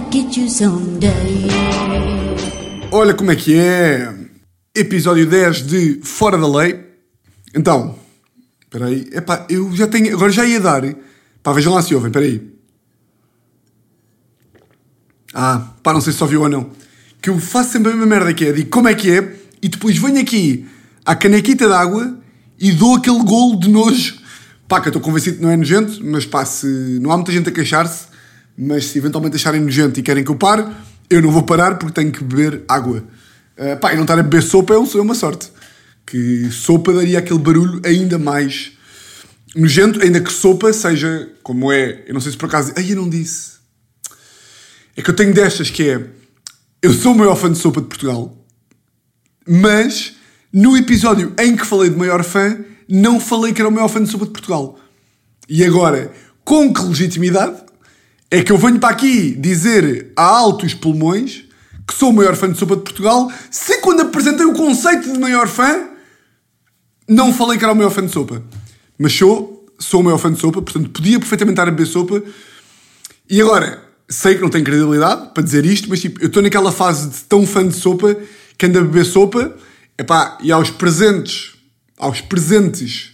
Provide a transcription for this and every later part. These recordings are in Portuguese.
get you someday. Olha como é que é. Episódio 10 de Fora da Lei. Então, espera aí. Epá, eu já tenho. Agora já ia dar. Pá, vejam lá se ouvem, espera aí. Ah, pá, não sei se ouviu ou não. Que eu faço sempre a mesma merda que é. Digo como é que é. E depois venho aqui à canequita d'água e dou aquele golo de nojo. Pá, que eu estou convencido que não é nojento, mas pá, se não há muita gente a queixar-se, mas se eventualmente acharem nojento e querem que eu pare, eu não vou parar porque tenho que beber água. Uh, pá, e não estar a beber sopa é é uma sorte. Que sopa daria aquele barulho ainda mais nojento, ainda que sopa seja como é. Eu não sei se por acaso. Ai, eu não disse. É que eu tenho destas que é. Eu sou o maior fã de sopa de Portugal, mas no episódio em que falei de maior fã, não falei que era o maior fã de sopa de Portugal. E agora, com que legitimidade é que eu venho para aqui dizer a altos pulmões que sou o maior fã de sopa de Portugal, se quando apresentei o conceito de maior fã, não falei que era o maior fã de sopa. Mas sou, sou o maior fã de sopa, portanto podia perfeitamente estar a beber sopa. E agora, sei que não tenho credibilidade para dizer isto, mas tipo, eu estou naquela fase de tão fã de sopa que ando a beber sopa. Epá, e aos presentes, aos presentes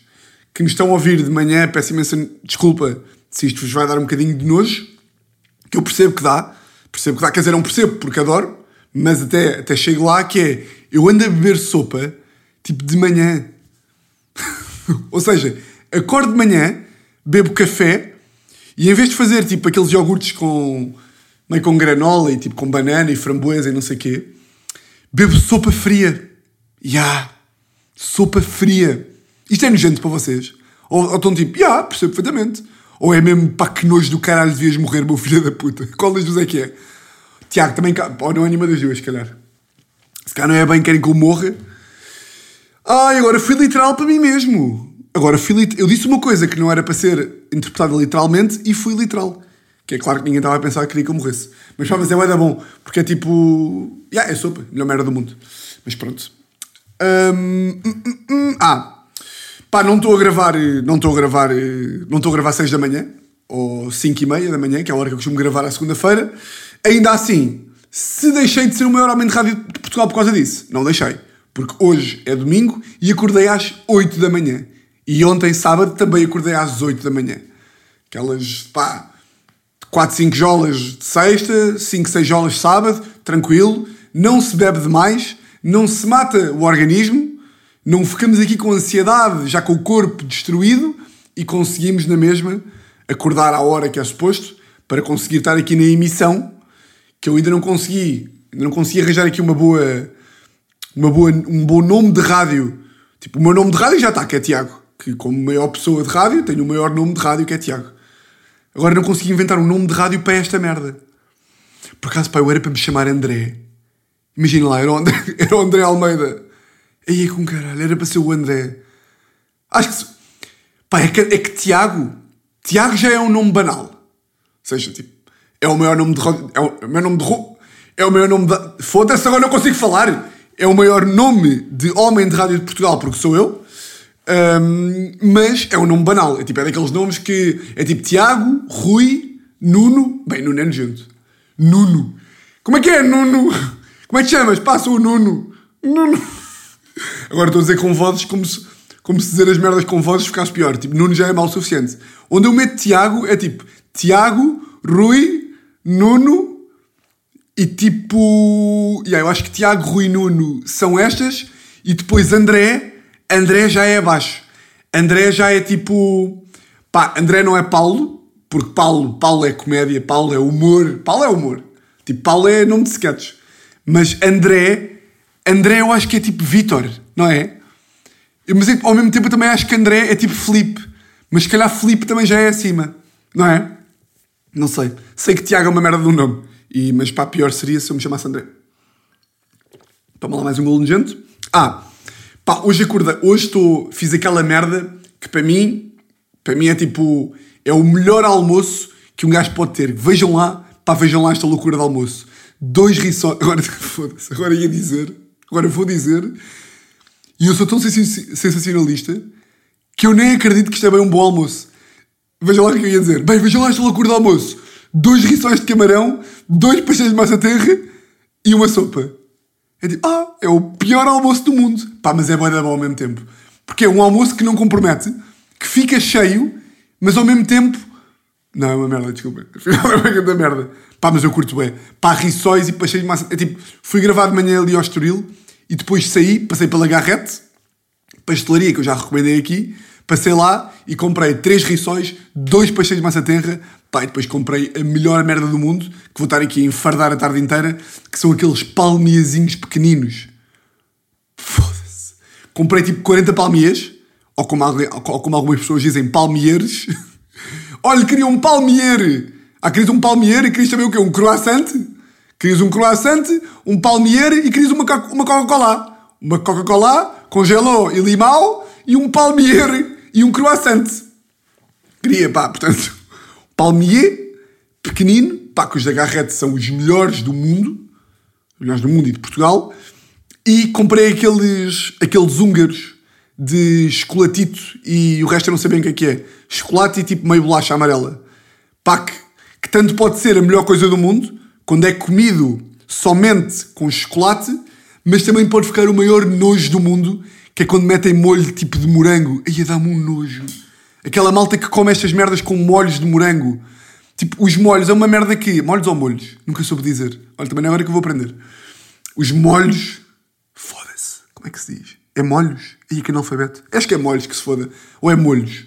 que nos estão a ouvir de manhã, peço imensa desculpa se isto vos vai dar um bocadinho de nojo, que eu percebo que dá, percebo que dá, quer dizer, não percebo porque adoro, mas até, até chego lá que é, eu ando a beber sopa, tipo, de manhã. Ou seja, acordo de manhã, bebo café e em vez de fazer tipo aqueles iogurtes com meio com granola e tipo com banana e framboesa e não sei o quê, bebo sopa fria. Ya, sopa fria. Isto é nojento para vocês? Ou, ou estão tipo, ya, percebo perfeitamente. Ou é mesmo pá, que nojo do caralho devias morrer, meu filho da puta. Qual das duas é que é? Tiago, também, ou não é nenhuma das duas, se calhar. Se calhar não é bem, querem que eu morra. Ai, agora fui literal para mim mesmo. Agora fui lit... Eu disse uma coisa que não era para ser interpretada literalmente e fui literal. Que é claro que ninguém estava a pensar que queria que eu morresse. Mas pá, mas é da bom. Porque é tipo... Yeah, é sopa. Melhor merda do mundo. Mas pronto. Hum, hum, hum, hum. Ah. Pá, não estou a gravar... eh, Não estou a gravar... eh, Não estou a gravar 6 da manhã. Ou 5 e meia da manhã, que é a hora que eu costumo gravar à segunda-feira. Ainda assim, se deixei de ser o maior homem de rádio de Portugal por causa disso, não deixei. Porque hoje é domingo e acordei às 8 da manhã. E ontem, sábado, também acordei às 8 da manhã. Aquelas, pá, 4, 5 jolas de sexta, 5, 6 jolas de sábado, tranquilo. Não se bebe demais, não se mata o organismo, não ficamos aqui com ansiedade, já com o corpo destruído e conseguimos na mesma acordar à hora que é suposto para conseguir estar aqui na emissão que eu ainda não consegui, ainda não consegui arranjar aqui uma boa, uma boa, um bom nome de rádio. Tipo, o meu nome de rádio já está, que é Tiago. Que como maior pessoa de rádio, tenho o maior nome de rádio, que é Tiago. Agora não consegui inventar um nome de rádio para esta merda. Por acaso, pá, eu era para me chamar André. Imagina lá, era o André, era o André Almeida. Aí é com caralho, era para ser o André. Acho que. Pá, é que, é que Tiago. Tiago já é um nome banal. Ou seja, tipo, é o maior nome de. É o, é o meu nome de. É o maior nome de. Foda-se, agora não consigo falar. É o maior nome de homem de rádio de Portugal, porque sou eu. Ahm, mas é um nome banal. É tipo, é daqueles nomes que. É tipo Tiago, Rui, Nuno. Bem, Nuno é nojento. Nuno. Como é que é, Nuno? Como é que chamas? Passa o Nuno. Nuno. Agora estou a dizer com vozes como se, como se dizer as merdas com vozes ficasse pior. Tipo, Nuno já é mal o suficiente. Onde eu meto Tiago é tipo Tiago, Rui, Nuno e tipo. Yeah, eu acho que Tiago, Rui Nuno são estas e depois André. André já é abaixo. André já é tipo. Pá, André não é Paulo, porque Paulo, Paulo é comédia, Paulo é humor. Paulo é humor. Tipo, Paulo é nome de sketches. Mas André, André eu acho que é tipo Vitor, não é? Mas ao mesmo tempo eu também acho que André é tipo Felipe. Mas se calhar Felipe também já é acima, não é? Não sei. Sei que Tiago é uma merda de um nome. E, mas pá, pior seria se eu me chamasse André. Toma lá mais um golo nojento. Ah, pá, hoje acorda, hoje estou, fiz aquela merda que para mim, para mim é tipo, é o melhor almoço que um gajo pode ter. Vejam lá, pá, vejam lá esta loucura de almoço. Dois risórios, agora, foda-se, agora ia dizer, agora vou dizer, e eu sou tão sensacionalista que eu nem acredito que isto é bem um bom almoço. Vejam lá o que eu ia dizer. Bem, vejam lá esta loucura de almoço. dois rissóis de camarão, dois pastéis de massa terra e uma sopa. É tipo, ah, é o pior almoço do mundo. Pá, mas é bom da bom ao mesmo tempo. Porque é um almoço que não compromete, que fica cheio, mas ao mesmo tempo. Não, é uma merda, desculpa. É uma grande merda. Pá, mas eu curto bem. Pá, rissóis e pastéis de massa. É tipo, fui gravar de manhã ali ao Estoril e depois saí, passei pela Garrete, pastelaria que eu já recomendei aqui, passei lá e comprei três rissóis, dois pastéis de massa terra, pá, e depois comprei a melhor merda do mundo, que vou estar aqui a enfardar a tarde inteira, que são aqueles palmiazinhos pequeninos. Foda-se. Comprei tipo 40 palmiers, ou como, ou como algumas pessoas dizem, palmieres. Olha, queria um palmier. Ah, querias um palmier e querias também o quê? Um croissant? Querias um croissant, um palmier e querias uma, Coca-Cola. Uma Coca-Cola com gelo e limão e um palmier e um croissant. Queria, pá, portanto, palmier, pequenino, pá, que os da Garrett são os melhores do mundo, os melhores do mundo e de Portugal, e comprei aqueles, aqueles húngaros de chocolatito e o resto eu não sei bem o que é que é. Chocolate e tipo meio bolacha amarela. Pá, que, que tanto pode ser a melhor coisa do mundo, quando é comido somente com chocolate, mas também pode ficar o maior nojo do mundo, que é quando metem molho tipo de morango. Aí dá-me um nojo. Aquela malta que come estas merdas com molhos de morango. Tipo, os molhos é uma merda que. Molhos ou molhos? Nunca soube dizer. Olha, também não é agora que eu vou aprender. Os molhos. Foda-se. Como é que se diz? É molhos? E que analfabeto. Acho que é molhos que se foda. Ou é molhos?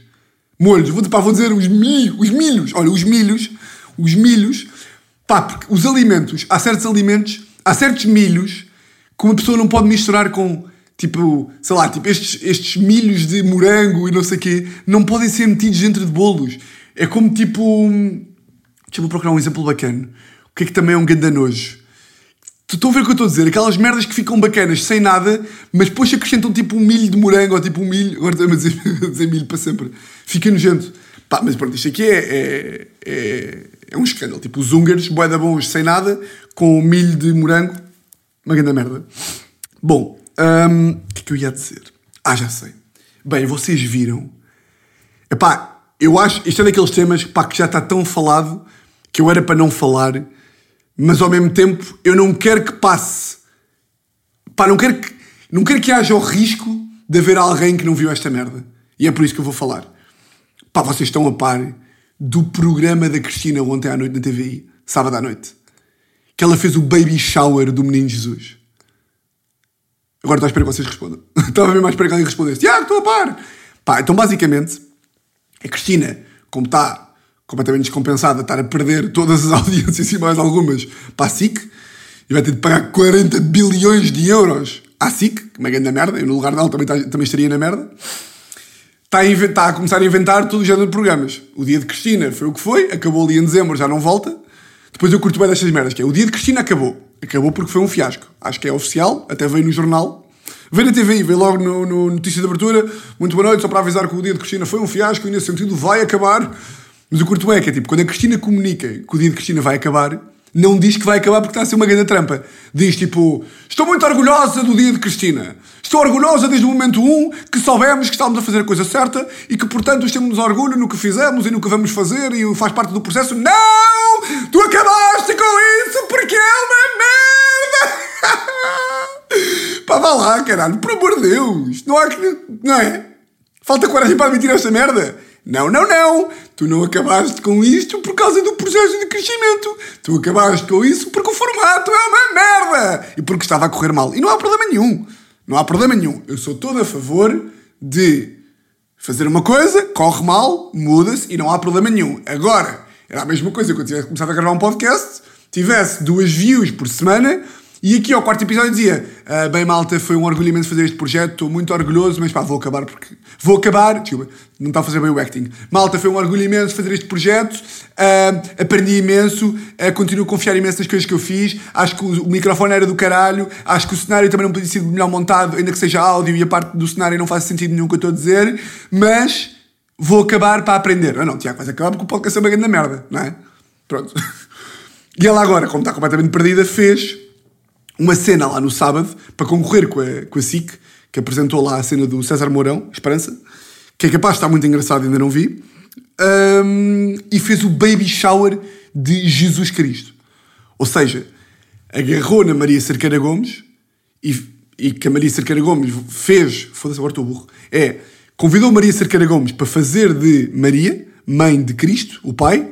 Molhos. Vou, pá, vou dizer os milhos. Os milhos. Olha, os milhos. Os milhos Pá, porque os alimentos, há certos alimentos, há certos milhos que uma pessoa não pode misturar com, tipo, sei lá, tipo estes, estes milhos de morango e não sei o quê, não podem ser metidos dentro de bolos. É como tipo. Deixa-me procurar um exemplo bacana. O que é que também é um ganda nojo? Estão a ver o que eu estou a dizer? Aquelas merdas que ficam bacanas sem nada, mas depois acrescentam tipo um milho de morango ou tipo um milho. Agora estou a dizer, a dizer milho para sempre. Fica nojento. Pá, mas pronto, isto aqui é, é, é, é um escândalo. Tipo, os húngaros, boeda bons sem nada, com milho de morango, uma grande merda. Bom, hum, o que é que eu ia dizer? Ah, já sei. Bem, vocês viram. Epá, eu acho, isto é daqueles temas pá, que já está tão falado que eu era para não falar, mas ao mesmo tempo eu não quero que passe. Pá, não quero que, não quero que haja o risco de haver alguém que não viu esta merda. E é por isso que eu vou falar. Pá, vocês estão a par do programa da Cristina ontem à noite na TVI, sábado à noite. Que ela fez o baby shower do menino Jesus. Agora estou a esperar que vocês respondam. Estava a ver mais para que alguém respondesse. Tiago, estou a par! Pá, então basicamente, a Cristina, como está completamente descompensada, estar a perder todas as audiências e mais algumas para a SIC, e vai ter de pagar 40 bilhões de euros à SIC, que é uma grande merda, eu no lugar dela também, também estaria na merda está a, está a começar a inventar todo o género de programas. O dia de Cristina foi o que foi, acabou ali em dezembro, já não volta. Depois eu curto bem destas merdas, que é o dia de Cristina acabou. Acabou porque foi um fiasco. Acho que é oficial, até veio no jornal. Veio na TV, veio logo no, no notícia de abertura. Muito boa noite, só para avisar que o dia de Cristina foi um fiasco e nesse sentido vai acabar. Mas o curto é que é tipo, quando a Cristina comunica que o dia de Cristina vai acabar, não diz que vai acabar porque está a ser uma grande trampa. Diz tipo: Estou muito orgulhosa do dia de Cristina. Estou orgulhosa desde o momento 1 que soubemos que estávamos a fazer a coisa certa e que, portanto, temos orgulho no que fizemos e no que vamos fazer e faz parte do processo. Não! Tu acabaste com isso porque é uma merda! Pá, vá lá, caralho, por amor de Deus! Não há que. Não é? Falta coragem para admitir esta merda? Não, não, não! Tu não acabaste com isto por causa do processo de crescimento. Tu acabaste com isso porque o formato é uma merda! E porque estava a correr mal. E não há problema nenhum. Não há problema nenhum. Eu sou todo a favor de fazer uma coisa, corre mal, muda-se e não há problema nenhum. Agora, era a mesma coisa eu tivesse começado a gravar um podcast, tivesse duas views por semana e aqui ao quarto episódio dizia: ah, Bem, malta, foi um orgulho imenso fazer este projeto, estou muito orgulhoso, mas pá, vou acabar porque. Vou acabar, desculpa, não está a fazer bem o acting. Malta, foi um orgulho imenso fazer este projeto, uh, aprendi imenso, uh, continuo a confiar imenso nas coisas que eu fiz. Acho que o, microfone era do caralho, acho que o cenário também não podia ser melhor montado, ainda que seja áudio e a parte do cenário não faz sentido nenhum que eu estou a dizer, mas vou acabar para aprender. Ah, não, Tiago, vais acabar porque o podcast é uma grande merda, não é? Pronto. E ela agora, como está completamente perdida, fez uma cena lá no sábado para concorrer com a, com a SIC, que apresentou lá a cena do César Mourão, Esperança, que é capaz de estar muito engraçado, ainda não vi. hum, e fez o baby shower de Jesus Cristo. Ou seja, agarrou na Maria Cerqueira Gomes e, e que a Maria Cerqueira Gomes fez. Foda-se, agora estou burro. É, convidou Maria Cerqueira Gomes para fazer de Maria, mãe de Cristo, o pai,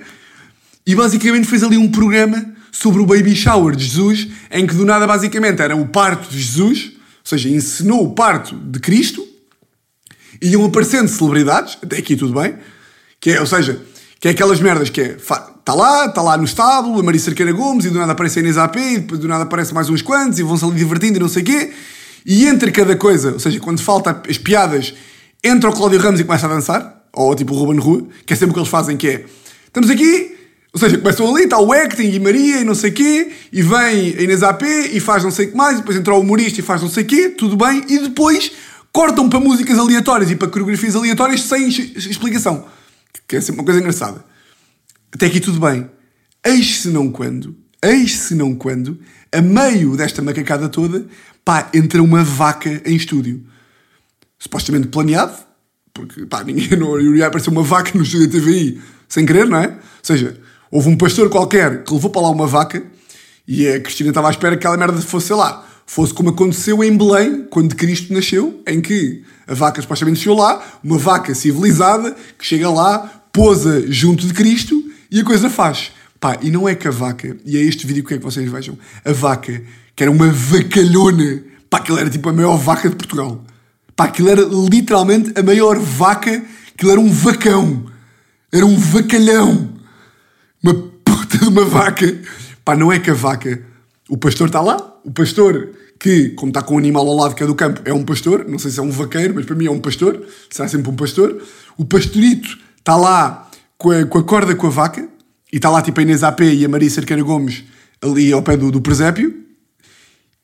e basicamente fez ali um programa sobre o baby shower de Jesus, em que do nada basicamente era o parto de Jesus, ou seja, ensinou o parto de Cristo, e iam aparecendo celebridades, até aqui tudo bem, que é, ou seja, que é aquelas merdas que é, está lá, está lá no estábulo, a Maria Cerqueira Gomes, e do nada aparece a Inês AP, e do nada aparece mais uns quantos, e vão-se ali divertindo e não sei o quê, e entre cada coisa, ou seja, quando falta as piadas, entra o Cláudio Ramos e começa a dançar, ou tipo o Ruben Rua, que é sempre o que eles fazem, que é, estamos aqui, ou seja, começam ali, está o acting e Maria e não sei quê, e vem a Inês AP e faz não sei o que mais, e depois entra o humorista e faz não sei quê, tudo bem, e depois cortam para músicas aleatórias e para coreografias aleatórias sem explicação. Que é sempre uma coisa engraçada. Até aqui tudo bem. Eis se não quando, eis se não quando, a meio desta macacada toda, pá, entra uma vaca em estúdio. Supostamente planeado, porque pá, ninguém não iria aparecer uma vaca no estúdio da TVI sem querer, não é? Ou seja, Houve um pastor qualquer que levou para lá uma vaca e a Cristina estava à espera que aquela merda fosse, lá, fosse como aconteceu em Belém, quando Cristo nasceu, em que a vaca supostamente chegou lá, uma vaca civilizada que chega lá, pousa junto de Cristo e a coisa faz. Pá, e não é que a vaca, e é este vídeo que é que vocês vejam, a vaca, que era uma vacalhona, pá, aquilo era tipo a maior vaca de Portugal. Pá, aquilo era literalmente a maior vaca, aquilo era um vacão. Era um vacalhão uma puta de uma vaca. Pá, não é que a vaca. O pastor está lá, o pastor que, como está com um animal ao lado que é do campo, é um pastor. Não sei se é um vaqueiro, mas para mim é um pastor. Será sempre um pastor. O pastorito está lá com a, com a corda com a vaca e está lá tipo a Inês AP e a Maria Cerqueira Gomes ali ao pé do, do presépio.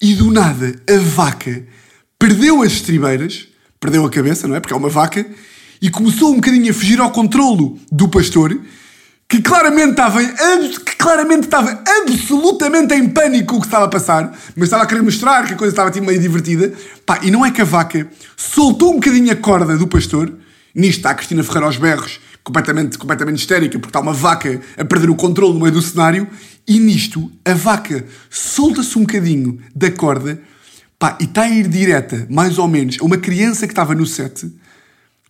E do nada a vaca perdeu as estribeiras, perdeu a cabeça, não é? Porque é uma vaca, e começou um bocadinho a fugir ao controlo do pastor que claramente estava, que claramente estava absolutamente em pânico com o que estava a passar, mas estava a querer mostrar que a coisa estava tipo, meio divertida. Pá, e não é que a vaca soltou um bocadinho a corda do pastor, nisto está a Cristina Ferreira aos berros, completamente, completamente histérica, porque está uma vaca a perder o controle no meio do cenário, e nisto a vaca solta-se um bocadinho da corda, pá, e está a ir direta, mais ou menos, a uma criança que estava no set,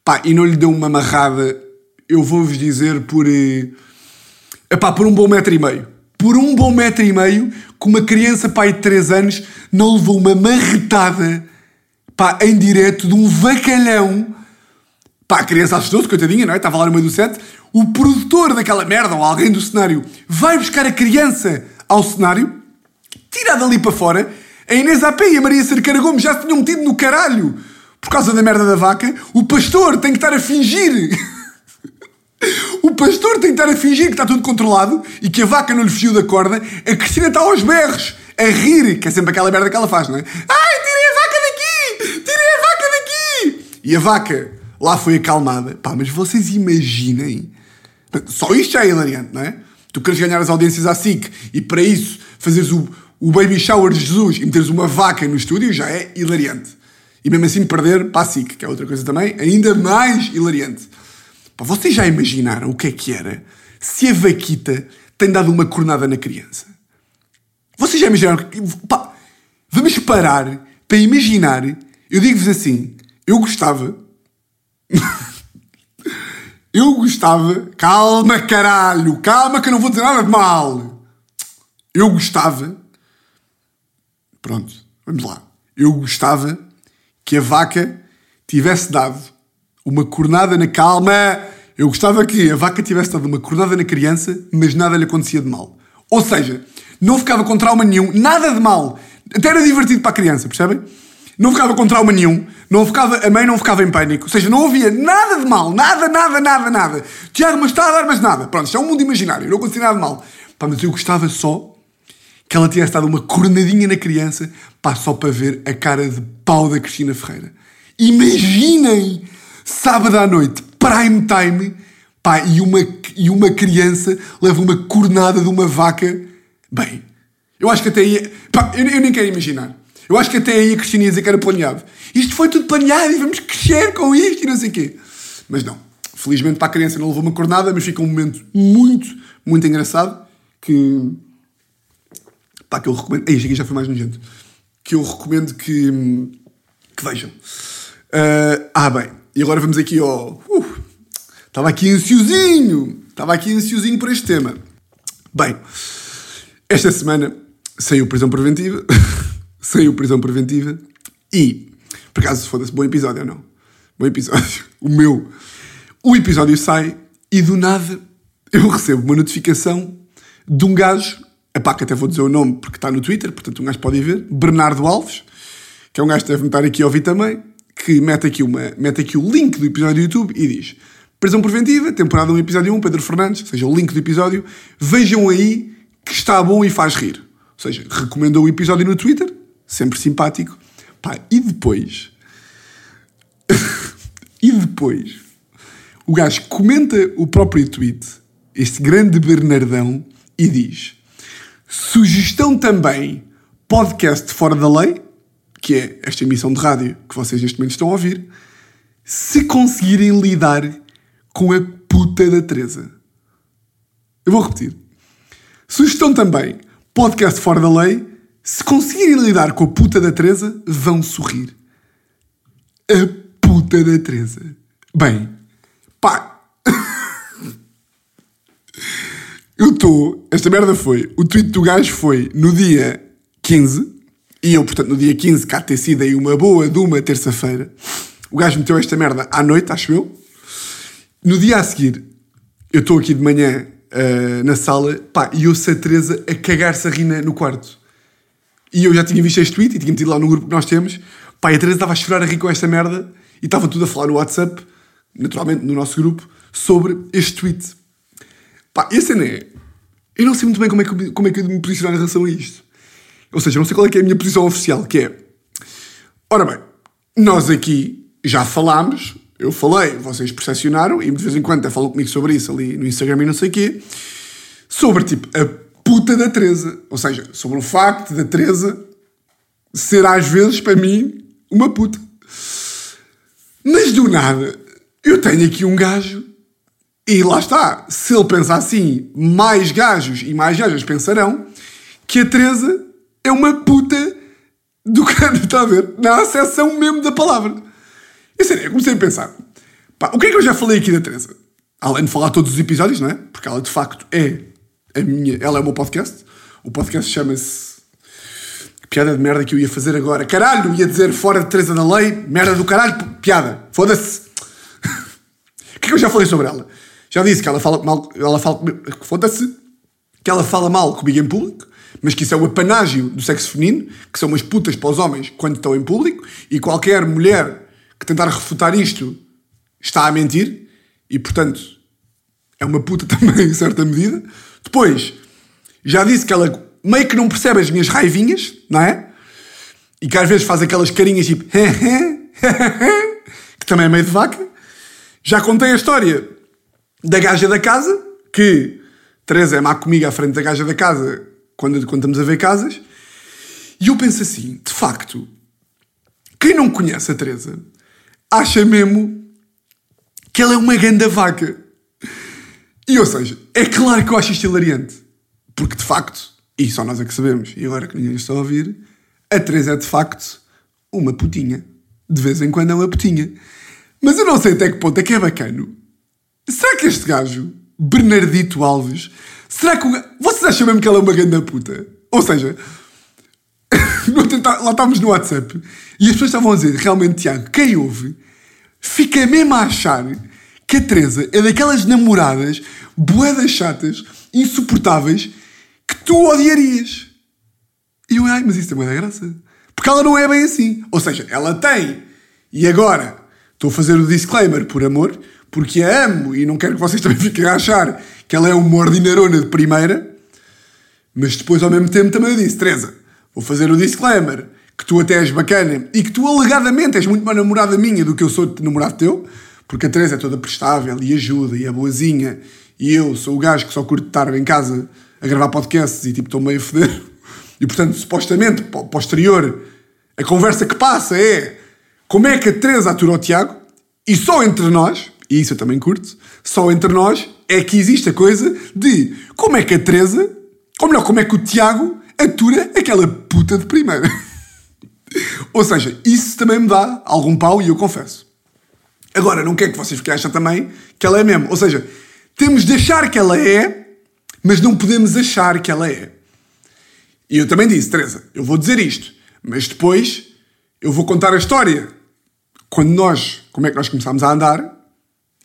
pá, e não lhe deu uma amarrada, eu vou-vos dizer por... Eh, Epá, por um bom metro e meio. Por um bom metro e meio, que uma criança, pai de 3 anos, não levou uma marretada, pá, em direto de um vacalhão. Pá, a criança assustou-se, coitadinha, não é? Estava lá no meio do set. O produtor daquela merda, ou alguém do cenário, vai buscar a criança ao cenário, tira dali para fora. A Inês AP e a Maria Cerqueira Gomes já se tinham metido no caralho por causa da merda da vaca. O pastor tem que estar a fingir o pastor estar a fingir que está tudo controlado e que a vaca não lhe fugiu da corda. A Cristina está aos berros, a rir, que é sempre aquela merda que ela faz, não é? Ai, tirei a vaca daqui! Tirei a vaca daqui! E a vaca lá foi acalmada. Pá, mas vocês imaginem. Só isto já é hilariante, não é? Tu queres ganhar as audiências à SIC e para isso fazeres o, o baby shower de Jesus e meteres uma vaca no estúdio já é hilariante. E mesmo assim perder para a SIC, que é outra coisa também ainda mais hilariante. Vocês já imaginaram o que é que era se a vaquita tem dado uma cornada na criança? Vocês já imaginaram? Pá, vamos parar para imaginar. Eu digo-vos assim: eu gostava. eu gostava. Calma, caralho! Calma, que eu não vou dizer nada de mal! Eu gostava. Pronto, vamos lá. Eu gostava que a vaca tivesse dado uma cornada na calma. Eu gostava que a vaca tivesse dado uma cornada na criança, mas nada lhe acontecia de mal. Ou seja, não ficava com trauma nenhum, nada de mal. Até era divertido para a criança, percebem? Não ficava com trauma nenhum, não ficava, a mãe não ficava em pânico, ou seja, não havia nada de mal, nada, nada, nada, nada. Tiago, mas está a dar, mas nada. Pronto, isto é um mundo imaginário, não acontecia nada de mal. Pá, mas eu gostava só que ela tivesse dado uma cornadinha na criança, pá, só para ver a cara de pau da Cristina Ferreira. Imaginem sábado à noite, prime time, pá, e uma, e uma criança leva uma cornada de uma vaca. Bem, eu acho que até aí. Pá, eu, eu nem quero imaginar. Eu acho que até aí a Cristina ia dizer que era planeado. Isto foi tudo planeado e vamos crescer com isto e não sei o quê. Mas não. Felizmente para a criança não levou uma cornada, mas fica um momento muito, muito engraçado que. Pá, que eu recomendo. Ei, isto aqui já foi mais nojento. Que eu recomendo que, que vejam. Uh, ah, bem, e agora vamos aqui ao. Uh, estava aqui ansiosinho! Estava aqui ansiosinho por este tema. Bem, esta semana saiu prisão preventiva. saiu prisão preventiva. E, por acaso, foda-se, bom episódio ou não? Bom episódio. O meu. O episódio sai e do nada eu recebo uma notificação de um gajo. Epá, que até vou dizer o nome porque está no Twitter, portanto um gajo pode ir ver. Bernardo Alves, que é um gajo que deve estar aqui a ouvir também, que mete aqui, uma, mete aqui o link do episódio do YouTube e diz Prisão Preventiva, temporada 1, episódio 1, Pedro Fernandes, ou seja, o link do episódio. Vejam aí que está bom e faz rir. Ou seja, recomendou o episódio no Twitter, sempre simpático. Pá, e depois. e depois. O gajo comenta o próprio tweet, este grande Bernardão, e diz: Sugestão também, podcast fora da lei, que é esta emissão de rádio que vocês neste momento estão a ouvir, se conseguirem lidar com a puta da Teresa. Eu vou repetir. Sugestão também, podcast fora da lei, se conseguirem lidar com a puta da Teresa, vão sorrir. A puta da Teresa. Bem, pá. eu estou. Esta merda foi. O tweet do gajo foi no dia 15 e eu, portanto, no dia 15, cá ter sido aí uma boa de uma terça-feira, o gajo meteu esta merda à noite, acho eu. No dia a seguir, eu estou aqui de manhã uh, na sala, pá, e ouço a Teresa a cagar-se a rir no quarto. E eu já tinha visto este tweet e tinha metido lá no grupo que nós temos. Pá, e a Teresa estava a chorar a rir com esta merda e estava tudo a falar no WhatsApp, naturalmente no nosso grupo, sobre este tweet. Pá, e a é. Eu não sei muito bem como é que, como é que eu me posicionar em relação a isto. Ou seja, não sei qual é, é a minha posição oficial, que é... Ora bem, nós aqui já falámos, eu falei, vocês percepcionaram, e de vez em quando até falam comigo sobre isso ali no Instagram e não sei o quê, sobre, tipo, a puta da Teresa. Ou seja, sobre o facto da Teresa ser, às vezes, para mim, uma puta. Mas, do nada, eu tenho aqui um gajo e lá está. Se ele pensa assim, mais gajos e mais gajas pensarão que a Teresa é uma puta do cara, está a ver? Na acessão mesmo da palavra. E sério, eu comecei a pensar, pá, o que é que eu já falei aqui da Teresa? Além de falar todos os episódios, não é? Porque ela de facto é a minha, ela é o meu podcast. O podcast chama-se Piada de merda que eu ia fazer agora. Caralho, ia dizer fora de Teresa da Lei, merda do caralho, piada. Foda-se. o que é que eu já falei sobre ela? Já disse que ela fala mal, ela fala, foda-se, que ela fala mal comigo em público mas que isso é o apanágio do sexo feminino, que são umas putas para os homens quando estão em público, e qualquer mulher que tentar refutar isto está a mentir, e portanto é uma puta também em certa medida. Depois, já disse que ela meio que não percebe as minhas raivinhas, não é? E que às vezes faz aquelas carinhas tipo que também é meio de vaca. Já contei a história da gaja da casa, que Teresa é má comigo à frente da gaja da casa quando, quando estamos a ver casas. E eu penso assim, de facto, quem não conhece a Teresa acha mesmo que ela é uma ganda vaca. E ou seja, é claro que eu acho isto hilariante. Porque de facto, e só nós é que sabemos, e agora que ninguém está a ouvir, a Teresa é de facto uma putinha. De vez em quando é uma putinha. Mas eu não sei até que ponto é que é bacano. Será que este gajo, Bernardito Alves, Será que o Vocês acham mesmo que ela é uma grande puta? Ou seja, lá estávamos no WhatsApp e as pessoas estavam a dizer, realmente, Tiago, quem ouve fica mesmo a achar que a Teresa é daquelas namoradas boedas chatas, insuportáveis, que tu odiarias. E eu, ai, mas isso é uma graça. Porque ela não é bem assim. Ou seja, ela tem. E agora, estou a fazer o disclaimer por amor, porque a amo e não quero que vocês também fiquem a achar que ela é uma ordinarona de primeira, mas depois ao mesmo tempo também eu disse, Teresa, vou fazer o disclaimer, que tu até és bacana e que tu alegadamente és muito mais namorada minha do que eu sou namorado teu, porque a Teresa é toda prestável e ajuda e é boazinha e eu sou o gajo que só curto estar em casa a gravar podcasts e tipo estou meio a foder. E portanto, supostamente, posterior, a conversa que passa é como é que a Teresa atura o Tiago e só entre nós, e isso eu também curto, só entre nós é que existe a coisa de como é que a Teresa, ou melhor, como é que o Tiago atura aquela puta de primeira. ou seja, isso também me dá algum pau e eu confesso. Agora, não quero que vocês fiquem acham também que ela é mesmo. Ou seja, temos de achar que ela é, mas não podemos achar que ela é. E eu também disse, Teresa, eu vou dizer isto, mas depois eu vou contar a história. Quando nós, como é que nós começámos a andar,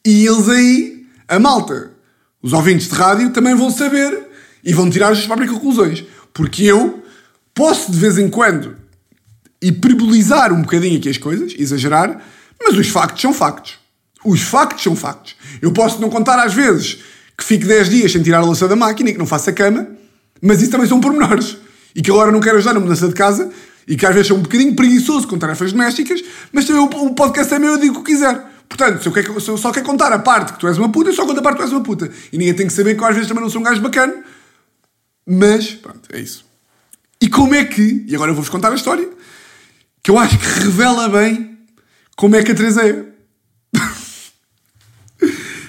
e eles aí, a malta, os ouvintes de rádio, também vão saber e vão tirar as suas próprias conclusões. Porque eu posso de vez em quando hiperbolizar um bocadinho aqui as coisas, exagerar, mas os factos são factos. Os factos são factos. Eu posso não contar às vezes que fico 10 dias sem tirar a louça da máquina e que não faço a cama, mas isso também são pormenores. E que agora não quero ajudar na mudança de casa e que às vezes sou um bocadinho preguiçoso com tarefas domésticas, mas também o podcast é meu, eu digo o que quiser. Portanto, se eu, quero, se eu só quero contar a parte que tu és uma puta, eu só conto a parte que tu és uma puta. E ninguém tem que saber que eu às vezes também não sou um gajo bacana. Mas, pronto, é isso. E como é que, e agora eu vou-vos contar a história, que eu acho que revela bem como é que a Teresa é.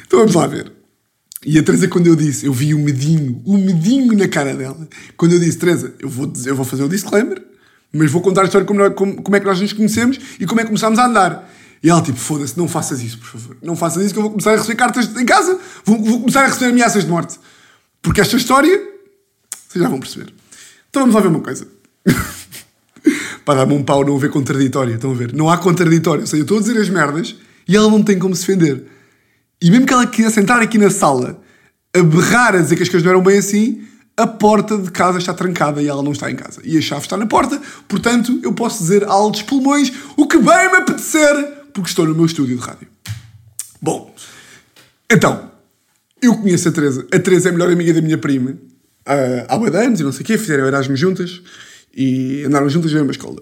então vamos lá ver. E a Teresa, quando eu disse, eu vi o medinho, o medinho na cara dela. Quando eu disse, Teresa, eu vou, dizer, eu vou fazer o disclaimer, mas vou contar a história como, como, como é que nós nos conhecemos e como é que começámos a andar. E ela, tipo, foda-se, não faças isso, por favor. Não faças isso que eu vou começar a receber cartas em casa. Vou, vou começar a receber ameaças de morte. Porque esta história, vocês já vão perceber. Então vamos lá ver uma coisa. Para dar-me um pau não haver contraditório, estão a ver? Não há contraditório. Ou seja, eu estou a dizer as merdas e ela não tem como se defender. E mesmo que ela quisesse entrar aqui na sala a berrar a dizer que as coisas não eram bem assim, a porta de casa está trancada e ela não está em casa. E a chave está na porta, portanto eu posso dizer altos pulmões o que bem me apetecer porque estou no meu estúdio de rádio. Bom, então, eu conheço a Teresa. A Teresa é a melhor amiga da minha prima uh, há boi anos e não sei o quê, fizeram Erasmus juntas e andaram juntas na mesma escola.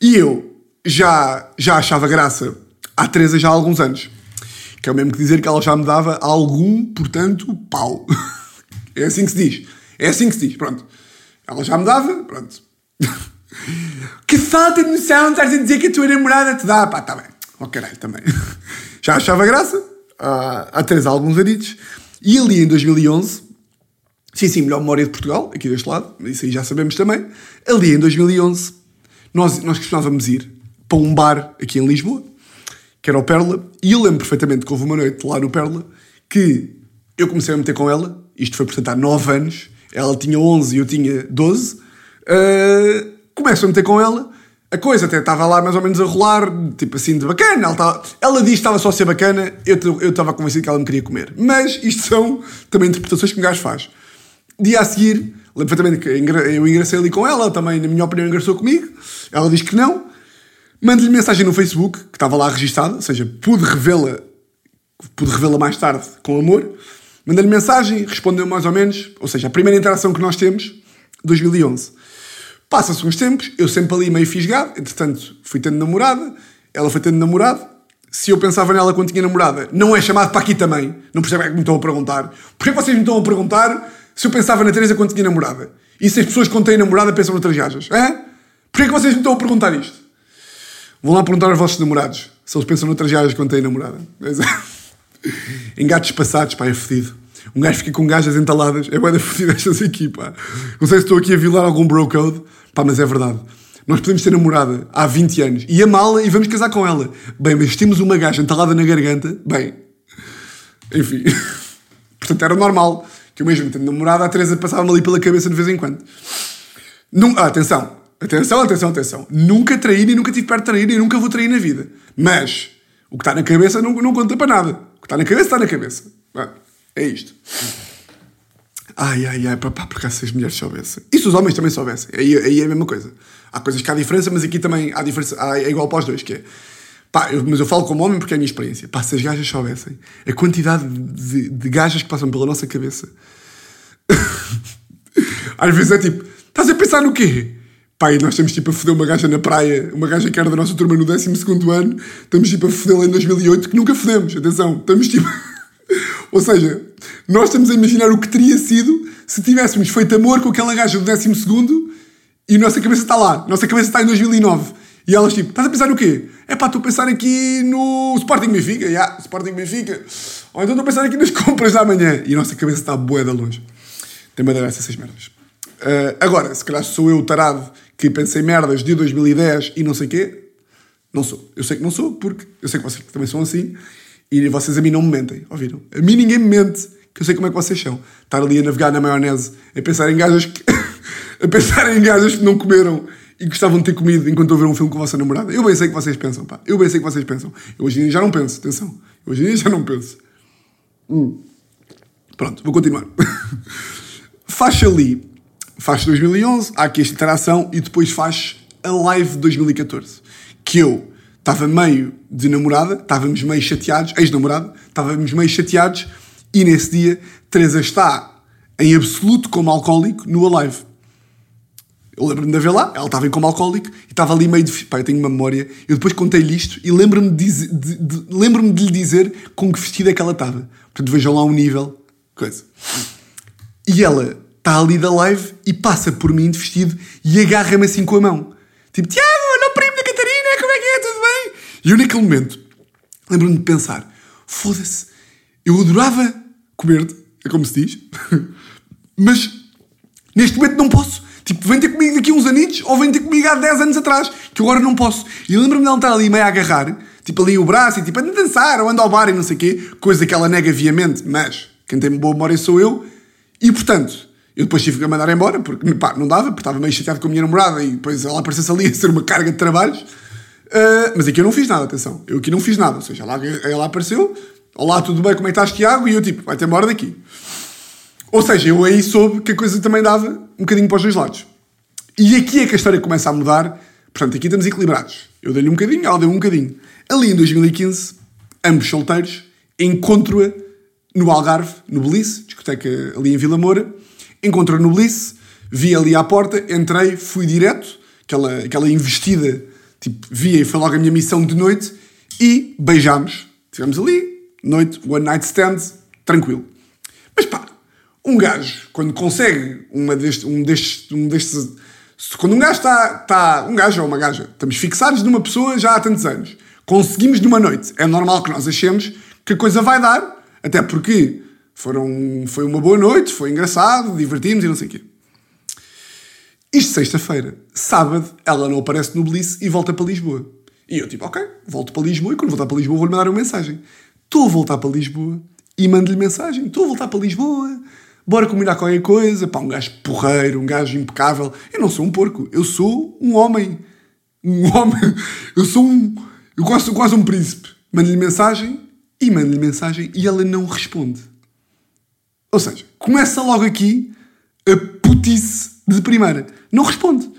E eu já, já achava graça à Teresa já há alguns anos. Que é o mesmo que dizer que ela já me dava algum, portanto, pau. é assim que se diz. É assim que se diz, pronto. Ela já me dava, pronto. que falta de noção, estás a dizer que a tua namorada te dá. Pá, tá bem. Oh caralho, também. Já achava graça há, há três álbuns aritos. E ali em 2011, sim, sim, melhor memória de Portugal, aqui deste lado, isso aí já sabemos também. Ali em 2011, nós, nós costumávamos ir para um bar aqui em Lisboa, que era o Perla, e eu lembro perfeitamente que houve uma noite lá no Perla que eu comecei a meter com ela, isto foi portanto há 9 anos, ela tinha 11 e eu tinha 12, uh, começo a meter com ela a coisa até estava lá mais ou menos a rolar, tipo assim, de bacana. Ela, estava, ela disse que estava só a ser bacana, eu estava convencido que ela me queria comer. Mas isto são também interpretações que um gajo faz. Dia a seguir, lembro perfeitamente que eu engracei ali com ela, também, na minha opinião, engraçou comigo. Ela diz que não. Mando-lhe mensagem no Facebook, que estava lá registada, ou seja, pude revê-la pude revê-la mais tarde com amor. Mandei-lhe mensagem, respondeu mais ou menos, ou seja, a primeira interação que nós temos, 2011. Passa-se uns tempos, eu sempre ali meio fisgado, entretanto fui tendo namorada, ela foi tendo namorado. Se eu pensava nela quando tinha namorada, não é chamado para aqui também. Não percebem é que me estão a perguntar. Porquê vocês me estão a perguntar se eu pensava na Teresa quando tinha namorada? E se as pessoas quando têm namorada pensam noutras gajas? Hã? Porquê que vocês me estão a perguntar isto? Vão lá perguntar aos vossos namorados se eles pensam noutras gajas quando têm namorada. Engates passados, pá, é fedido. Um gajo fica com gajas entaladas. É bué fodido estas aqui, pá. Não sei se estou aqui a violar algum bro code, pá, mas é verdade. Nós podemos ter namorada há 20 anos e amá-la e vamos casar com ela. Bem, mas temos uma gaja entalada na garganta, bem. Enfim. Portanto, era normal que eu mesmo tendo namorada, a Teresa passava-me ali pela cabeça de vez em quando. Num, ah, atenção, atenção, atenção, atenção. Nunca traí e nunca tive perto de trair e nunca vou trair na vida. Mas o que está na cabeça não, não conta para nada. O que está na cabeça está na cabeça. Ah. É isto. Ai, ai, ai, papá, porque se as mulheres soubessem. E se os homens também soubessem. Aí, aí é a mesma coisa. Há coisas que há diferença, mas aqui também há diferença. Há, é igual para os dois, que é. Pá, eu, mas eu falo como homem porque é a minha experiência. Pá, se as gajas soubessem a quantidade de, de gajas que passam pela nossa cabeça. Às vezes é tipo, estás a pensar no quê? Pá, e nós estamos tipo a foder uma gaja na praia, uma gaja que era da nossa turma no 12 ano, estamos tipo a fodê-la em 2008, que nunca fodemos, atenção, estamos tipo. Ou seja, nós estamos a imaginar o que teria sido se tivéssemos feito amor com aquela gaja do 12 e a nossa cabeça está lá. Nossa cabeça está em 2009. E elas tipo, estás a pensar no quê? É pá, estou a pensar aqui no Sporting Benfica. Yeah, Sporting Benfica. Ou então estou a pensar aqui nas compras da manhã. E a nossa cabeça está bué da longe. Tem madeira essas merdas. Uh, agora, se calhar sou eu o tarado que pensei merdas de 2010 e não sei quê. Não sou. Eu sei que não sou, porque eu sei que vocês também são assim. E vocês a mim não me mentem, ouviram? A mim ninguém me mente, que eu sei como é que vocês são. Estar ali a navegar na maionese, a pensar em gajas que... a pensar em gajas que não comeram e gostavam de ter comido enquanto eu ver um filme com a vossa namorada. Eu bem sei que vocês pensam, pá. Eu bem sei que vocês pensam. Eu hoje em dia já não penso, atenção. Eu hoje em dia já não penso. Hum. Pronto, vou continuar. faz ali, faz 2011, há aqui esta interação e depois faz a live de 2014. Que eu estava meio de namorada, estávamos meio chateados, ex-namorada, estávamos meio chateados e nesse dia Teresa está em absoluto como alcoólico no Alive. Eu lembro-me de ver lá, ela estava em como alcoólico e estava ali meio de. Pá, eu tenho uma memória. Eu depois contei-lhe isto e lembro-me de, de, de, lembro de lhe dizer com que vestido é que ela estava. Portanto, vejam lá um nível. Coisa. E ela está ali da live e passa por mim de vestido e agarra-me assim com a mão. Tipo, Tiago, olha o primo da Catarina, como é que é? Tudo bem? E eu naquele momento lembro-me de pensar: foda-se, eu adorava comer-te, é como se diz, mas neste momento não posso Tipo, vem ter comigo daqui a uns anitos ou vem ter comigo há 10 anos atrás, que agora não posso. E lembro-me dela estar ali meio a agarrar, tipo ali o braço e tipo, a dançar ou anda ao bar e não sei o quê, coisa que ela nega viamente, mas quem tem boa memória sou eu. E portanto, eu depois tive que a mandar embora, porque pá, não dava, porque estava meio chateado com a minha namorada e depois ela aparecesse ali a ser uma carga de trabalhos. Uh, mas aqui eu não fiz nada, atenção. Eu aqui não fiz nada. Ou seja, ela, ela apareceu, olá, tudo bem, como é que estás, Tiago? E eu tipo, vai-te embora daqui. Ou seja, eu aí soube que a coisa também dava um bocadinho para os dois lados. E aqui é que a história começa a mudar. Portanto, aqui estamos equilibrados. Eu dei-lhe um bocadinho, ela deu um bocadinho. Ali em 2015, ambos solteiros, encontro-a no Algarve, no Belice, discoteca ali em Vila Moura. Encontro-a no Belice, vi ali à porta, entrei, fui direto, aquela, aquela investida, tipo, via e foi logo a minha missão de noite, e beijámos. Estivemos ali, noite, one night stand, tranquilo. Mas pá, um gajo, quando consegue uma deste, um, destes, um. Quando um gajo está. está um gajo ou uma gaja, estamos fixados numa pessoa já há tantos anos, conseguimos numa noite, é normal que nós achemos que a coisa vai dar, até porque foram, foi uma boa noite, foi engraçado, divertimos e não sei o quê. Isto sexta-feira. Sábado, ela não aparece no Bliss e volta para Lisboa. E eu tipo, ok, volto para Lisboa e quando voltar para Lisboa vou-lhe mandar uma mensagem. Estou a voltar para Lisboa e mando-lhe mensagem. Estou a voltar para Lisboa, bora combinar qualquer coisa, pá, um gajo porreiro, um gajo impecável. Eu não sou um porco, eu sou um homem. Um homem. Eu sou um. Eu gosto quase um príncipe. Mando-lhe mensagem e mando-lhe mensagem e ela não responde. Ou seja, começa logo aqui a putice de primeira. Não responde.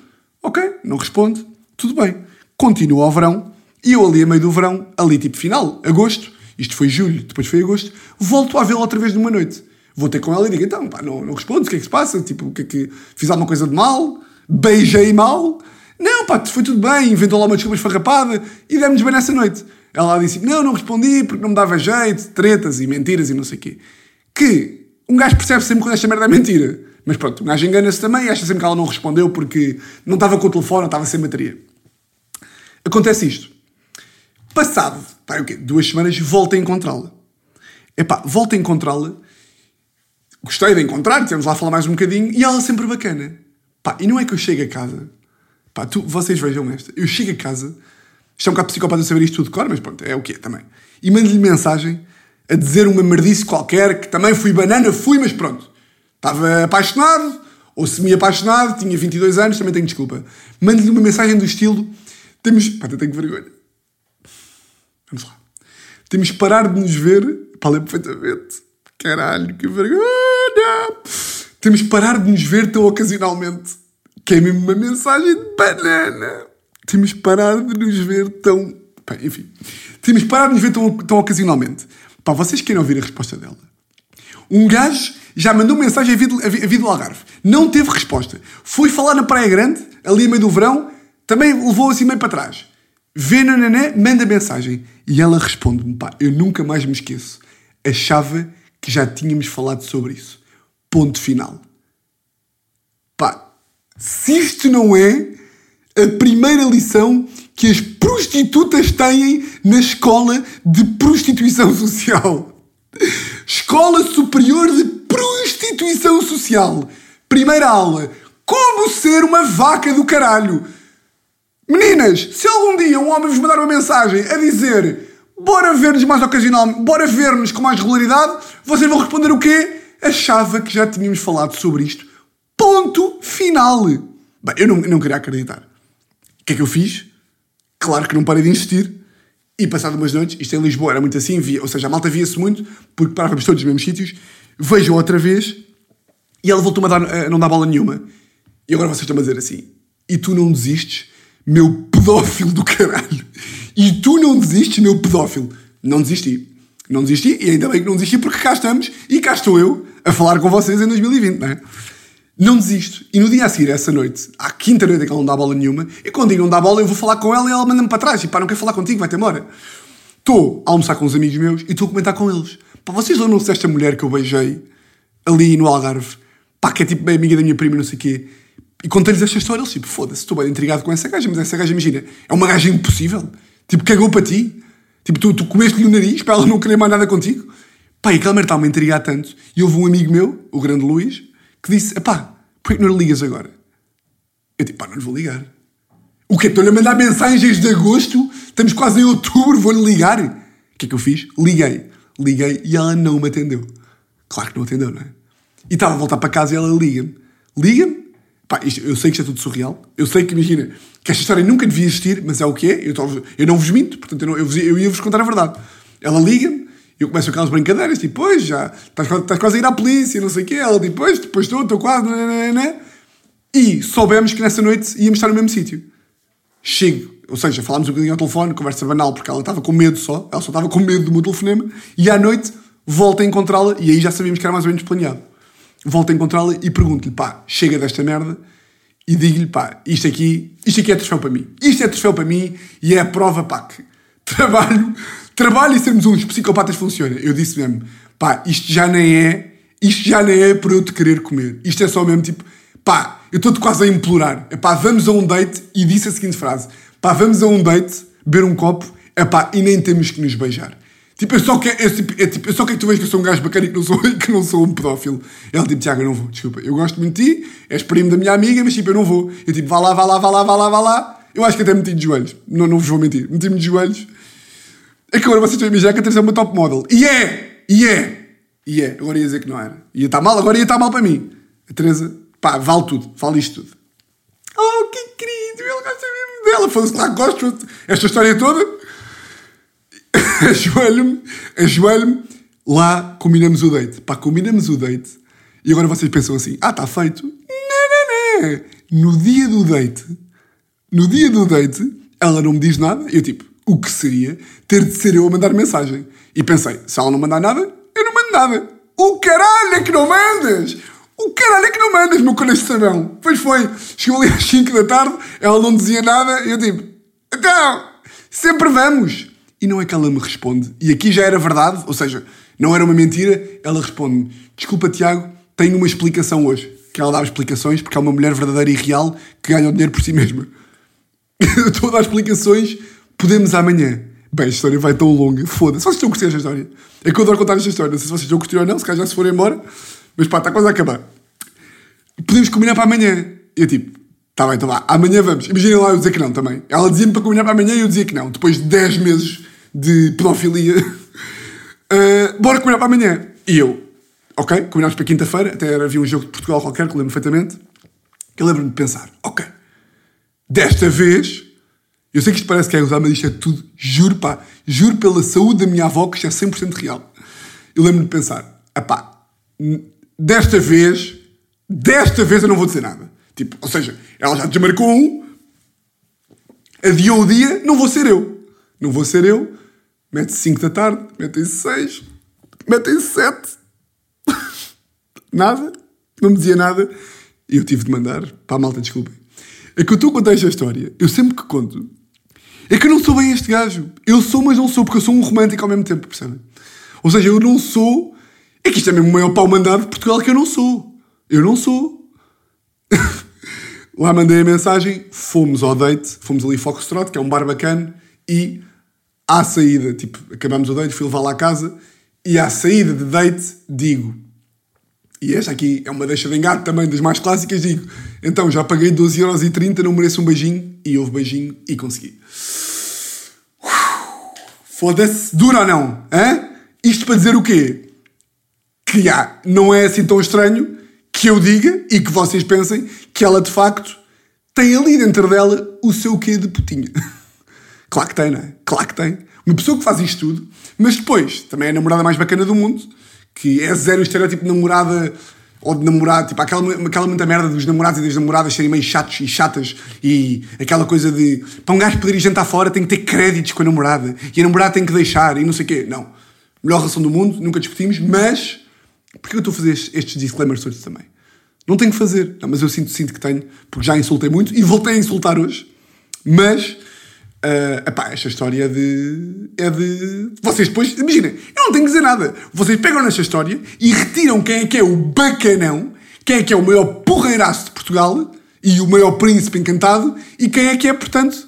Ok, não responde. Tudo bem. Continua ao verão e eu ali a meio do verão, ali tipo final, agosto, isto foi julho, depois foi agosto, volto a vê-la outra vez numa noite vou ter com ela e digo, então, pá, não, não respondes, o que é que se passa? Tipo, o que é que... Fiz alguma coisa de mal? Beijei mal? Não, pá, foi tudo bem, inventou lá uma desculpa esfarrapada e demos bem nessa noite. Ela disse, não, não respondi porque não me dava jeito, tretas e mentiras e não sei o quê. Que um gajo percebe sempre quando esta merda é mentira. Mas pronto, um gajo engana-se também e acha sempre que ela não respondeu porque não estava com o telefone, estava sem bateria. Acontece isto. Passado, pá, o quê? Duas semanas, volto a encontrá-la. Epá, volto a encontrá-la gostei de encontrar, tivemos lá a falar mais um bocadinho, e ela sempre bacana. Pá, e não é que eu chego a casa, pá, tu, vocês vejam esta, eu chego a casa, isto é um bocado psicopata saber isto tudo de cor, mas pronto, é o que é também, e mando-lhe mensagem a dizer uma merdice qualquer, que também fui banana, fui, mas pronto, estava apaixonado, ou semi-apaixonado, tinha 22 anos, também tenho desculpa. Mando-lhe uma mensagem do estilo, temos, pá, eu tenho vergonha. Vamos lá. Temos que parar de nos ver, pá, lembro perfeitamente, caralho, que vergonha temos que parar de nos ver tão ocasionalmente. Que é mesmo uma mensagem de banana. Temos que parar de nos ver tão. Bem, enfim. Temos que parar de nos ver tão, tão ocasionalmente. Pá, vocês querem ouvir a resposta dela? Um gajo já mandou mensagem a vida, a do Algarve. Não teve resposta. Foi falar na Praia Grande, ali a meio do verão, também levou assim meio para trás. Vê nananã, manda mensagem. E ela responde-me, pá, eu nunca mais me esqueço. Achava que já tínhamos falado sobre isso. Ponto final. Pá, se isto não é a primeira lição que as prostitutas têm na escola de prostituição social. Escola Superior de Prostituição Social. Primeira aula. Como ser uma vaca do caralho. Meninas, se algum dia um homem vos mandar uma mensagem a dizer bora ver-nos mais ocasionalmente, bora ver-nos com mais regularidade, vocês vão responder o quê? Achava que já tínhamos falado sobre isto. Ponto final. Bem, eu não, não queria acreditar. O que é que eu fiz? Claro que não parei de insistir. E passado umas noites, isto em Lisboa era muito assim, via, ou seja, a malta via-se muito, porque parávamos todos nos mesmos sítios, vejo outra vez, e ela voltou-me a, dar, a não dar bola nenhuma. E agora vocês estão a dizer assim, e tu não desistes, meu pedófilo do caralho. E tu não desistes, meu pedófilo. Não desisti. Não desisti, e ainda bem que não desisti, porque cá estamos, e cá estou eu, a falar com vocês em 2020, não é? Não desisto. E no dia a seguir, essa noite, à quinta noite que ela não dá bola nenhuma, e quando digo não dá bola, eu vou falar com ela e ela manda-me para trás. E pá, não quero falar contigo, vai-te embora. Estou a almoçar com uns amigos meus e estou a comentar com eles. Pá, vocês lembram-se desta mulher que eu beijei ali no Algarve? Pá, que é tipo bem amiga da minha prima, não sei o quê. E contei-lhes esta história, eles tipo, foda-se, estou bem intrigado com essa gaja, mas essa gaja, imagina, é uma gaja impossível. Tipo, cagou para ti. Tipo, tu, tu comeste-lhe o nariz para ela não querer mais nada contigo. Pá, e aquela merda está-me a intrigar tanto. E houve um amigo meu, o grande Luís, que disse, pá, Porquê que não lhe ligas agora? Eu tipo, pá, não lhe vou ligar. O quê? Estou-lhe a mandar mensagens de agosto, estamos quase em outubro, vou-lhe ligar. O que é que eu fiz? Liguei. Liguei e ela não me atendeu. Claro que não atendeu, não é? E estava a voltar para casa e ela liga-me. Liga-me. Pá, isto, eu sei que isto é tudo surreal. Eu sei que, imagina, que esta história nunca devia existir, mas é o que é. Eu, eu não vos minto, portanto, eu, não, eu, eu ia-vos contar a verdade. Ela liga-me, eu começo aquelas brincadeiras, tipo, pois, já, estás, estás quase a ir à polícia, não sei o quê. Ela, tipo, pois, depois estou, estou quase, né, né, né. E soubemos que nessa noite íamos estar no mesmo sítio. Chego, ou seja, falámos um bocadinho ao telefone, conversa banal, porque ela estava com medo só, ela só estava com medo do meu telefonema, e à noite volto a encontrá-la, e aí já sabíamos que era mais ou menos planeado. Volto a encontrá-la e pergunto-lhe, pá, chega desta merda, e digo-lhe, pá, isto aqui, isto aqui é troféu para mim. Isto é troféu para mim, e é a prova, pá, que trabalho trabalho e sermos uns psicopatas funciona. Eu disse mesmo, pá, isto já nem é, isto já nem é para eu te querer comer. Isto é só mesmo tipo, pá, eu estou-te quase a implorar. É pá, vamos a um date e disse a seguinte frase, pá, vamos a um date, beber um copo, é pá, e nem temos que nos beijar. Tipo, eu só quero, é, tipo, é, tipo, eu só quero que tu vejas que eu sou um gajo bacana e que não sou, que não sou um pedófilo. Ela tipo, Tiago, eu não vou, desculpa, eu gosto muito de ti, és primo da minha amiga, mas tipo, eu não vou. Eu tipo, vá lá, vá lá, vá lá, vá lá, vá lá. Eu acho que até meti de joelhos. Não, não vos vou mentir. Meti-me de joelhos é agora vocês estão a imaginar que a Teresa é uma top model. E é! E é! E é! Agora ia dizer que não era. Ia estar mal, agora ia estar mal para mim. A Teresa, pá, vale tudo. Vale isto tudo. Oh, que querido! Ele gosta mesmo dela. Foda-se lá, gosto esta história toda. Ajoelho-me, ajoelho-me. Lá combinamos o date. Pá, combinamos o date. E agora vocês pensam assim: ah, está feito. Não, não, não. No dia do date, no dia do date, ela não me diz nada. Eu tipo, o que seria ter de ser eu a mandar mensagem. E pensei, se ela não mandar nada, eu não mando nada. O caralho é que não mandas! O caralho é que não mandas, meu coração! Pois foi, chegou ali às 5 da tarde, ela não dizia nada, eu tipo, então, sempre vamos! E não é que ela me responde, e aqui já era verdade, ou seja, não era uma mentira, ela responde-me, desculpa Tiago, tenho uma explicação hoje. Que ela dá explicações porque é uma mulher verdadeira e real que ganha o dinheiro por si mesma. eu estou a dar explicações Podemos amanhã. Bem, a história vai tão longa. Foda-se. Vocês estão a curtir esta história? É que eu adoro contar esta história. Não sei se vocês estão a curtir ou não, se calhar já se forem embora. Mas pá, está quase a acabar. Podemos combinar para amanhã. E eu tipo, tá bem, então vá. Amanhã vamos. Imaginem lá eu dizer que não também. Ela dizia-me para combinar para amanhã e eu dizia que não. Depois de 10 meses de pedofilia. uh, bora combinar para amanhã. E eu, ok, combinámos para quinta-feira. Até havia um jogo de Portugal qualquer que lembro perfeitamente. Eu lembro-me de pensar, ok, desta vez eu sei que isto parece que é usar, mas isto é tudo, juro pá, juro pela saúde da minha avó que isto é 100% real. Eu lembro-me de pensar, pá, desta vez, desta vez eu não vou dizer nada. Tipo, ou seja, ela já desmarcou um, adiou o dia, não vou ser eu. Não vou ser eu. Mete 5 da tarde, mete 6, mete 7. nada, não me dizia nada. E eu tive de mandar para a malta, desculpem. É que eu estou a contar esta história, eu sempre que conto, é que eu não sou bem este gajo. Eu sou, mas não sou, porque eu sou um romântico ao mesmo tempo, percebem? Ou seja, eu não sou. É que isto é mesmo o maior pau mandado de Portugal que eu não sou. Eu não sou. Lá mandei a mensagem, fomos ao date, fomos ali Foxtrot, que é um bar bacana, e à saída, tipo, acabamos o date, fui levá-la à casa, e à saída de date digo, e esta aqui é uma deixa de engate também das mais clássicas, digo, então já paguei 12,30€, não mereço um beijinho, e houve beijinho e consegui. Foda-se, dura ou não? Hã? Isto para dizer o quê? Que ah, não é assim tão estranho que eu diga e que vocês pensem que ela de facto tem ali dentro dela o seu quê de putinha. claro que tem, não é? Claro que tem. Uma pessoa que faz isto tudo, mas depois também é a namorada mais bacana do mundo, que é zero estereótipo de namorada ou de namorado, tipo aquela, aquela muita merda dos namorados e das namoradas serem meio chatos e chatas e aquela coisa de para um gajo poder ir jantar fora tem que ter créditos com a namorada e a namorada tem que deixar e não sei o quê. Não. Melhor relação do mundo, nunca discutimos, mas Porquê eu estou a fazer estes disclaimers todos também? Não tenho que fazer, não, mas eu sinto, sinto que tenho, porque já insultei muito e voltei a insultar hoje. Mas, uh, epá, esta história é de. é de. Vocês depois, imaginem, eu não tenho que dizer nada. Vocês pegam nesta história e retiram quem é que é o bacanão, quem é que é o maior porreiraço de Portugal e o maior príncipe encantado e quem é que é, portanto,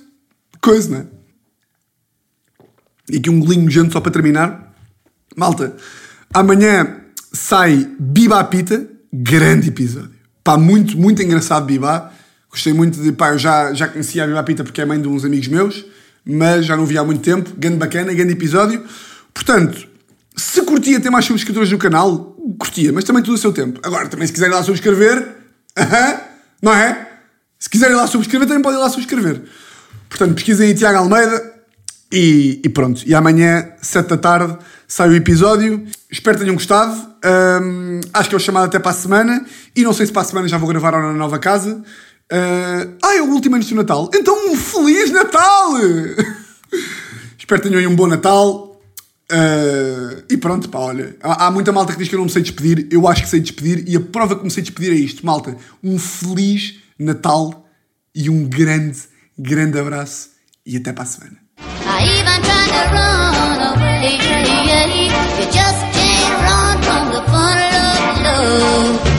coisa, não é? E aqui um golinho nojento só para terminar. Malta, amanhã sai Biba Pita, grande episódio. Pá, muito, muito engraçado Biba. Gostei muito de, pá, eu já, já conhecia a Biba Pita porque é mãe de uns amigos meus, mas já não vi há muito tempo. Grande bacana, grande episódio. Portanto, se curtia ter mais subscritores no canal, curtia, mas também tudo o seu tempo. Agora, também se quiserem lá subscrever, não é? Se quiserem lá subscrever, também podem lá subscrever. Portanto, pesquisem aí Tiago Almeida e, e pronto. E amanhã, 7 da tarde, sai o episódio. Espero que tenham gostado. Um, acho que é o chamado até para a semana. E não sei se para a semana já vou gravar na nova casa. Uh, ah, é o último antes do Natal. Então, um Feliz Natal! Espero que tenham aí um bom Natal. Uh, e pronto, pá, olha. Há, há, muita malta que diz que eu não me sei despedir. Eu acho que sei despedir. E a prova que me sei despedir é isto, malta. Um Feliz Natal e um grande, grande abraço. E até para a semana. You